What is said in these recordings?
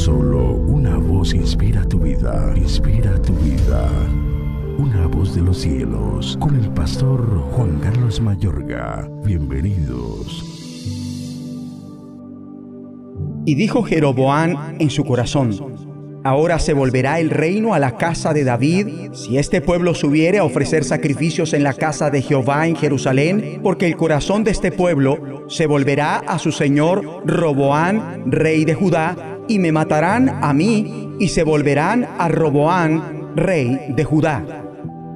Solo una voz inspira tu vida, inspira tu vida. Una voz de los cielos, con el pastor Juan Carlos Mayorga. Bienvenidos. Y dijo Jeroboán en su corazón, Ahora se volverá el reino a la casa de David, si este pueblo subiere a ofrecer sacrificios en la casa de Jehová en Jerusalén, porque el corazón de este pueblo se volverá a su señor Roboán, rey de Judá, y me matarán a mí, y se volverán a Roboán, rey de Judá.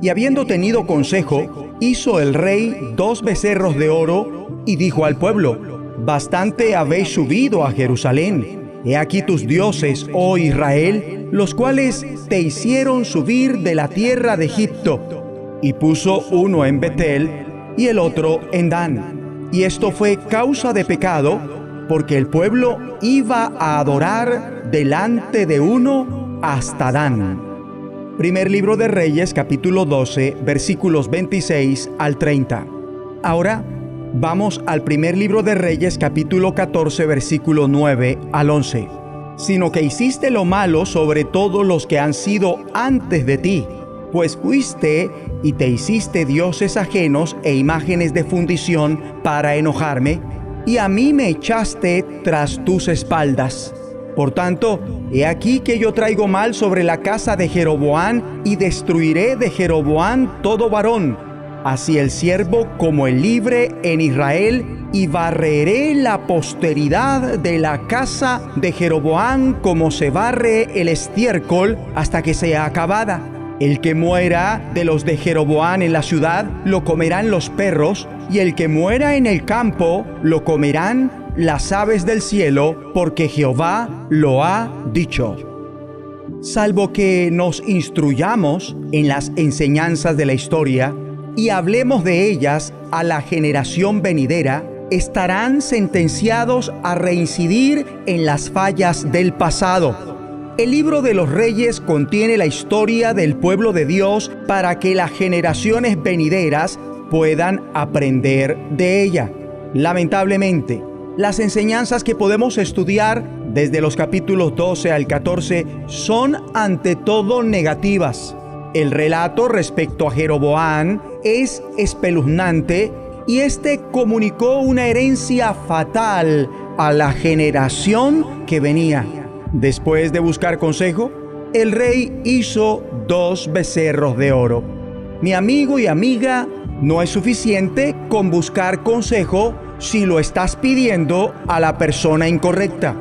Y habiendo tenido consejo, hizo el rey dos becerros de oro, y dijo al pueblo, Bastante habéis subido a Jerusalén He aquí tus dioses, oh Israel, los cuales te hicieron subir de la tierra de Egipto. Y puso uno en Betel y el otro en Dan. Y esto fue causa de pecado, porque el pueblo iba a adorar delante de uno hasta Dan. Primer libro de Reyes, capítulo 12, versículos 26 al 30. Ahora Vamos al primer libro de Reyes capítulo 14 versículo 9 al 11. Sino que hiciste lo malo sobre todos los que han sido antes de ti, pues fuiste y te hiciste dioses ajenos e imágenes de fundición para enojarme, y a mí me echaste tras tus espaldas. Por tanto, he aquí que yo traigo mal sobre la casa de Jeroboán y destruiré de Jeroboán todo varón así el siervo como el libre en Israel, y barreré la posteridad de la casa de Jeroboán como se barre el estiércol hasta que sea acabada. El que muera de los de Jeroboán en la ciudad, lo comerán los perros, y el que muera en el campo, lo comerán las aves del cielo, porque Jehová lo ha dicho. Salvo que nos instruyamos en las enseñanzas de la historia, y hablemos de ellas a la generación venidera, estarán sentenciados a reincidir en las fallas del pasado. El libro de los reyes contiene la historia del pueblo de Dios para que las generaciones venideras puedan aprender de ella. Lamentablemente, las enseñanzas que podemos estudiar desde los capítulos 12 al 14 son ante todo negativas. El relato respecto a Jeroboán es espeluznante y este comunicó una herencia fatal a la generación que venía. Después de buscar consejo, el rey hizo dos becerros de oro. Mi amigo y amiga, no es suficiente con buscar consejo si lo estás pidiendo a la persona incorrecta.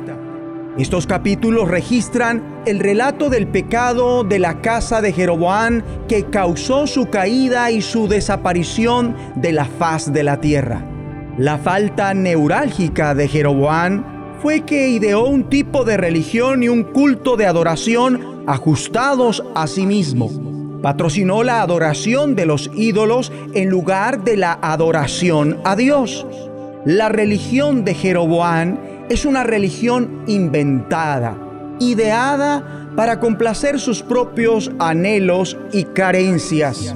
Estos capítulos registran el relato del pecado de la casa de Jeroboán que causó su caída y su desaparición de la faz de la tierra. La falta neurálgica de Jeroboán fue que ideó un tipo de religión y un culto de adoración ajustados a sí mismo. Patrocinó la adoración de los ídolos en lugar de la adoración a Dios. La religión de Jeroboán es una religión inventada, ideada para complacer sus propios anhelos y carencias.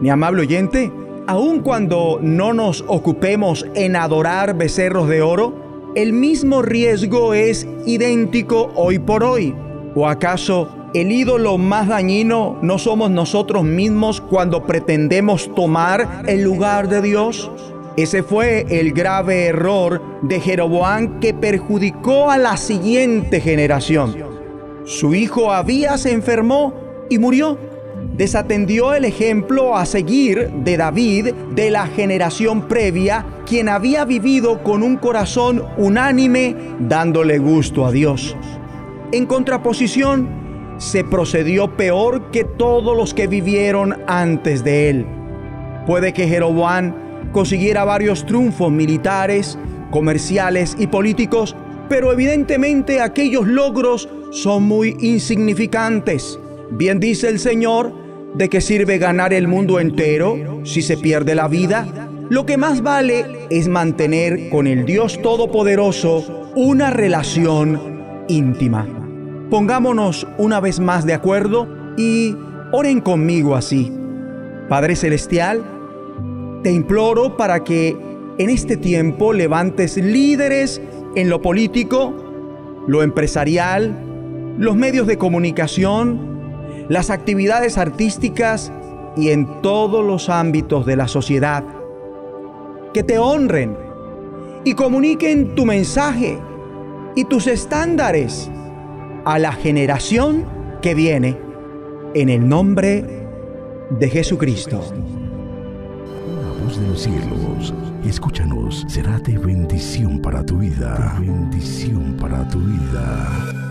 Mi amable oyente, aun cuando no nos ocupemos en adorar becerros de oro, el mismo riesgo es idéntico hoy por hoy. ¿O acaso el ídolo más dañino no somos nosotros mismos cuando pretendemos tomar el lugar de Dios? Ese fue el grave error de Jeroboán que perjudicó a la siguiente generación. Su hijo Abías se enfermó y murió. Desatendió el ejemplo a seguir de David de la generación previa, quien había vivido con un corazón unánime dándole gusto a Dios. En contraposición, se procedió peor que todos los que vivieron antes de él. Puede que Jeroboán consiguiera varios triunfos militares, comerciales y políticos, pero evidentemente aquellos logros son muy insignificantes. Bien dice el Señor, ¿de qué sirve ganar el mundo entero si se pierde la vida? Lo que más vale es mantener con el Dios Todopoderoso una relación íntima. Pongámonos una vez más de acuerdo y oren conmigo así. Padre Celestial, te imploro para que en este tiempo levantes líderes en lo político, lo empresarial, los medios de comunicación, las actividades artísticas y en todos los ámbitos de la sociedad. Que te honren y comuniquen tu mensaje y tus estándares a la generación que viene en el nombre de Jesucristo. La voz de los cielos, escúchanos, será de bendición para tu vida. De bendición para tu vida.